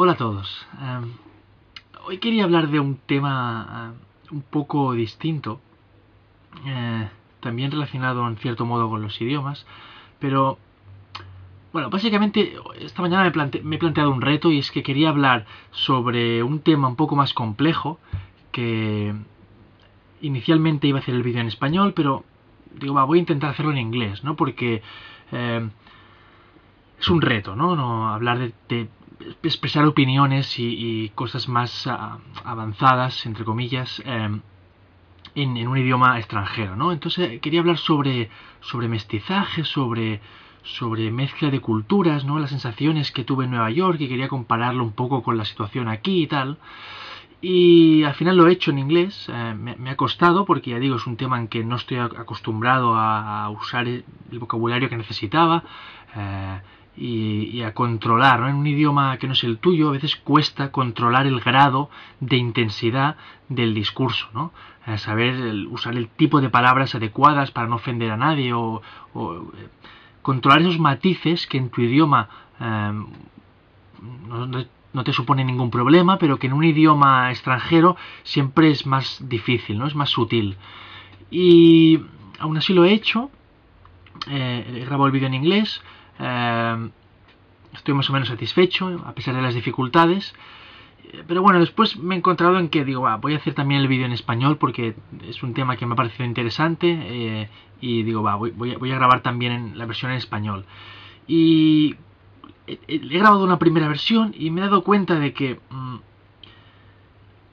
Hola a todos. Em, hoy quería hablar de un tema eh, un poco distinto, eh, también relacionado en cierto modo con los idiomas, pero bueno, básicamente esta mañana me, he planteado un reto y es que quería hablar sobre un tema un poco más complejo que inicialmente iba a hacer el vídeo en español, pero digo, va, voy a intentar hacerlo en inglés, ¿no? Porque eh, es un reto, ¿no? no hablar de, expresar opiniones y, cosas más ah, avanzadas, entre comillas, em, en, un idioma extranjero, ¿no? Entonces quería hablar sobre, sobre mestizaje, sobre, sobre mezcla de culturas, ¿no? Las sensaciones que tuve en Nueva York y quería compararlo un poco con la situación aquí y tal. Y al final lo he hecho en inglés, eh, me, ha costado porque ya digo, es un tema en que no estoy acostumbrado a, usar el vocabulario que necesitaba eh, y, a controlar, En un idioma que no es el tuyo, a veces cuesta controlar el grado de intensidad del discurso, ¿no? Eh, saber usar el tipo de palabras adecuadas para no ofender a nadie o, controlar esos matices que en tu idioma no, no te supone ningún problema, pero que en un idioma extranjero siempre es más difícil, ¿no? Es más sutil. Y aún así lo he hecho. Eh, he grabado el vídeo en inglés. Eh, estoy más o menos satisfecho, a pesar de las dificultades. Eh, pero bueno, después me he encontrado en que digo, voy a hacer también el vídeo en español porque es un tema que me ha parecido interesante. y digo, va, voy, voy, a grabar también la versión en español. Y he grabado una primera versión y me he dado cuenta de que mm,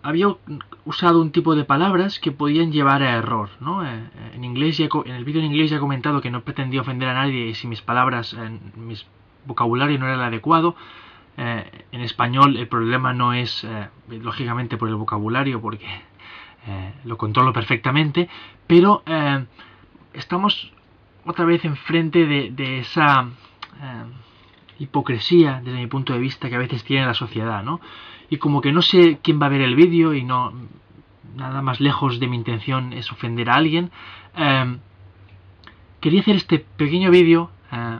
había usado un tipo de palabras que podían llevar a error, ¿no? Eh, eh, en inglés en el vídeo en inglés ya he comentado que no pretendía ofender a nadie y si mis palabras, en mis vocabulario no era el adecuado. Eh, en español el problema no es lógicamente por el vocabulario porque lo controlo perfectamente, pero estamos otra vez enfrente de esa hipocresía desde mi punto de vista que a veces tiene la sociedad, ¿no? Y como que no sé quién va a ver el vídeo y no nada más lejos de mi intención es ofender a alguien, em, quería hacer este pequeño vídeo eh,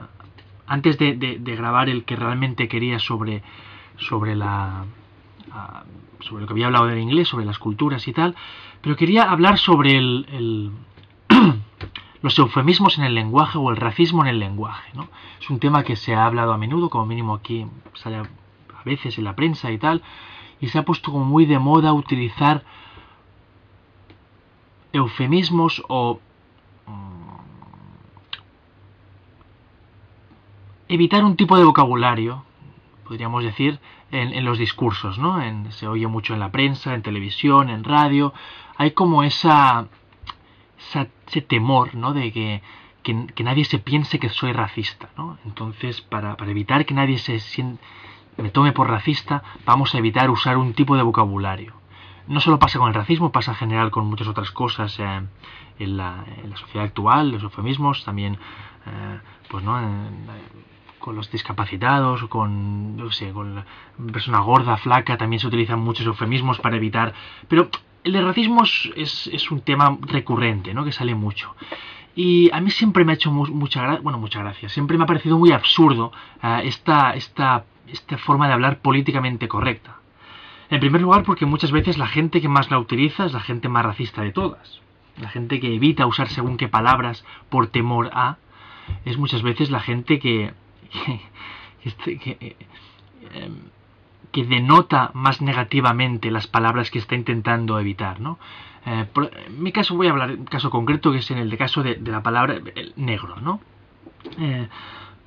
antes de, grabar el que realmente quería sobre sobre la ah, sobre lo que había hablado del inglés, sobre las culturas y tal, pero quería hablar sobre el los eufemismos en el lenguaje o el racismo en el lenguaje. ¿no? Es un tema que se ha hablado a menudo, como mínimo aquí sale a veces en la prensa y tal, y se ha puesto como muy de moda utilizar eufemismos o mm, evitar un tipo de vocabulario, podríamos decir, en, los discursos, ¿no? se oye mucho en la prensa, en televisión, en radio. Hay como esa ese temor, ¿no? De que, que, nadie se piense que soy racista, ¿no? Entonces, para, para evitar que nadie se me tome por racista, vamos a evitar usar un tipo de vocabulario. No solo pasa con el racismo, pasa en general con muchas otras cosas eh, en, la, sociedad actual, los eufemismos, también, eh, pues, ¿no? con los discapacitados, con, no sé, con persona gorda, flaca, también se utilizan muchos eufemismos para evitar. Pero el racismo es, un tema recurrente, ¿no? Que sale mucho. Y a mí siempre me ha hecho mucha gracia, bueno, mucha gracia, siempre me ha parecido muy absurdo eh, esta, esta, esta forma de hablar políticamente correcta. En primer lugar, porque muchas veces la gente que más la utiliza es la gente más racista de todas. La gente que evita usar según qué palabras por temor a, es muchas veces la gente que, que, eh, em, que denota más negativamente las palabras que está intentando evitar, ¿no? Eh, en mi caso voy a hablar de un caso concreto que es en el de caso de, la palabra negro, ¿no? Eh,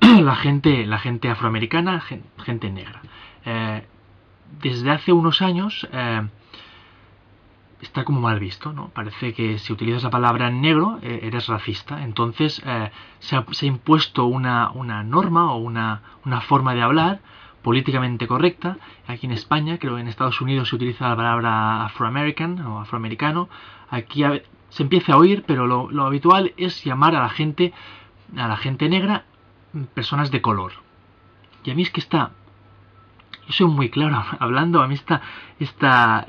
la gente, la gente afroamericana, gente, negra. Eh, desde hace unos años está como mal visto, ¿no? Parece que si utilizas la palabra negro eres racista. Entonces se ha, se, ha, impuesto una, una norma o una, una forma de hablar políticamente correcta. Aquí en España, creo que en Estados Unidos se utiliza la palabra afroamerican o afroamericano. Aquí se empieza a oír, pero lo, habitual es llamar a la gente, a la gente negra, personas de color. Y a mí es que está, yo soy muy claro hablando, a mí esta, esta,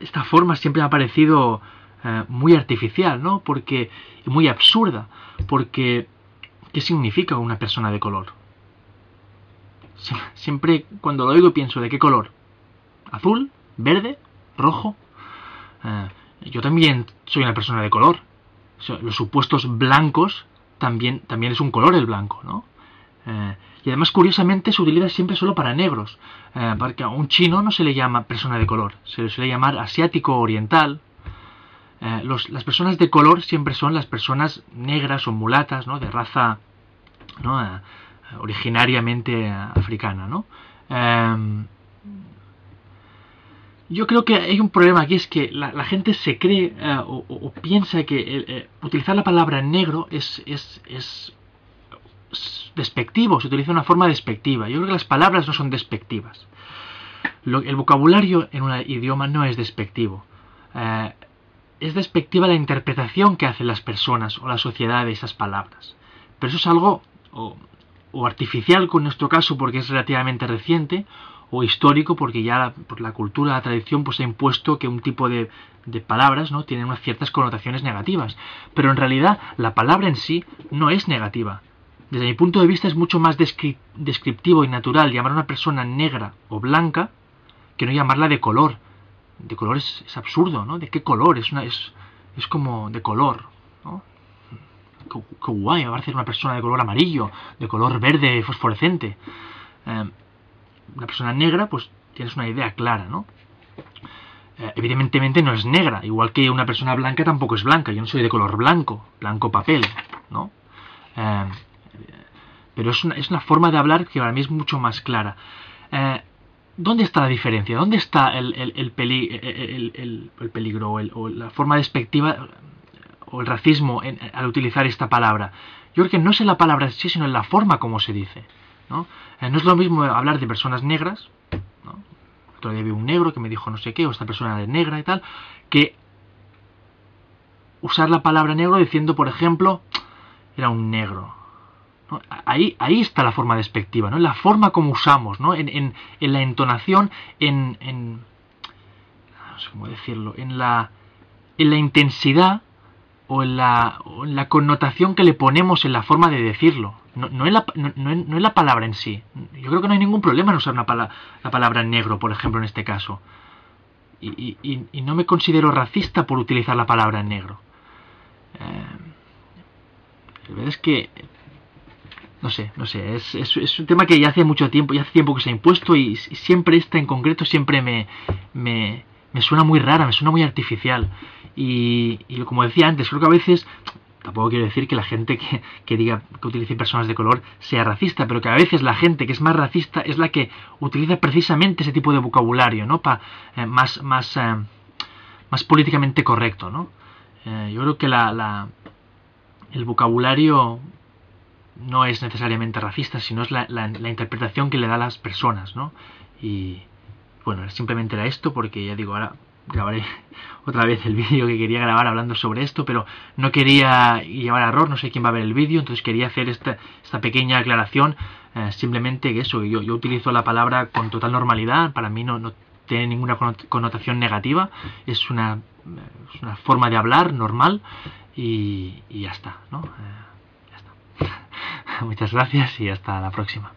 esta forma siempre me ha parecido eh, muy artificial, ¿no? Porque, muy absurda, porque, ¿qué significa una persona de color? Siempre cuando lo oigo pienso, ¿de qué color? ¿Azul? ¿Verde? ¿Rojo? Eh, yo también soy una persona de color. los supuestos blancos también, también es un color el blanco, ¿no? Eh, y además, curiosamente, se utiliza siempre solo para negros, eh, porque a un chino no se le llama persona de color, se le suele llamar asiático oriental. Eh, las personas de color siempre son las personas negras o mulatas, ¿no? De raza ¿no? Originariamente africana, ¿no? yo creo que hay un problema aquí, es que la, gente se cree o, piensa que utilizar la palabra negro es, es, es despectivo, se utiliza de una forma despectiva. Yo creo que las palabras no son despectivas. el vocabulario en un idioma no es despectivo. Eh, es despectiva la interpretación que hacen las personas o la sociedad de esas palabras. Pero eso es algo artificial con nuestro caso porque es relativamente reciente, o histórico porque ya por la cultura, la tradición, pues ha impuesto que un tipo de, de palabras ¿no? tienen unas ciertas connotaciones negativas. Pero en realidad la palabra en sí no es negativa. Desde mi punto de vista es mucho más descriptivo y natural llamar a una persona negra o blanca que no llamarla de color. De color es, absurdo, ¿no? ¿De qué color? Es, una, es, es como de color, ¿no? Qué, guay, va a ser una persona de color amarillo, de color verde fosforescente. Eh, una persona negra, pues tienes una idea clara, ¿no? Eh, evidentemente no es negra, igual que una persona blanca tampoco es blanca. Yo no soy de color blanco, blanco papel, ¿no? Eh, pero es una, es una forma de hablar que para mí es mucho más clara. Eh, ¿Dónde está la diferencia? ¿Dónde está el, el, el, peligro o, la forma despectiva o el racismo al utilizar esta palabra? Yo creo que no es en la palabra en sí, sino en la forma como se dice. ¿no? Eh, no es lo mismo hablar de personas negras, otro día vi un negro que me dijo no sé qué, o esta persona es negra y tal, que usar la palabra negro diciendo, por ejemplo, era un negro, Ahí, ahí está la forma despectiva, ¿no? La forma como usamos, ¿no? En, en, en la entonación, en, en, no sé cómo decirlo, en la, en la intensidad o en la, en la connotación que le ponemos en la forma de decirlo. No, no, la, no, no, la palabra en sí. Yo creo que no hay ningún problema en usar una la palabra negro, por ejemplo, en este caso. Y, y, y, no me considero racista por utilizar la palabra negro. Eh, la verdad es que no sé, no sé, es, es, un tema que ya hace mucho tiempo, ya hace tiempo que se ha impuesto y, siempre esta en concreto siempre me, me, me, suena muy rara, me suena muy artificial. Y, y, como decía antes, creo que a veces, tampoco quiero decir que la gente que, que, diga que utilice personas de color sea racista, pero que a veces la gente que es más racista es la que utiliza precisamente ese tipo de vocabulario, ¿no? Eh, más, más, eh, más políticamente correcto, ¿no? Eh, yo creo que la, la, el vocabulario no es necesariamente racista, sino es la, la, interpretación que le da a las personas, ¿no? Y bueno, simplemente era esto porque ya digo, ahora grabaré otra vez el vídeo que quería grabar hablando sobre esto, pero no quería llevar a error, no sé quién va a ver el vídeo, entonces quería hacer esta, esta pequeña aclaración, eh, simplemente que eso, yo, yo utilizo la palabra con total normalidad, para mí no, tiene ninguna connotación negativa, es una, forma de hablar normal y, ya está, ¿no? Eh, Muchas gracias y hasta la próxima.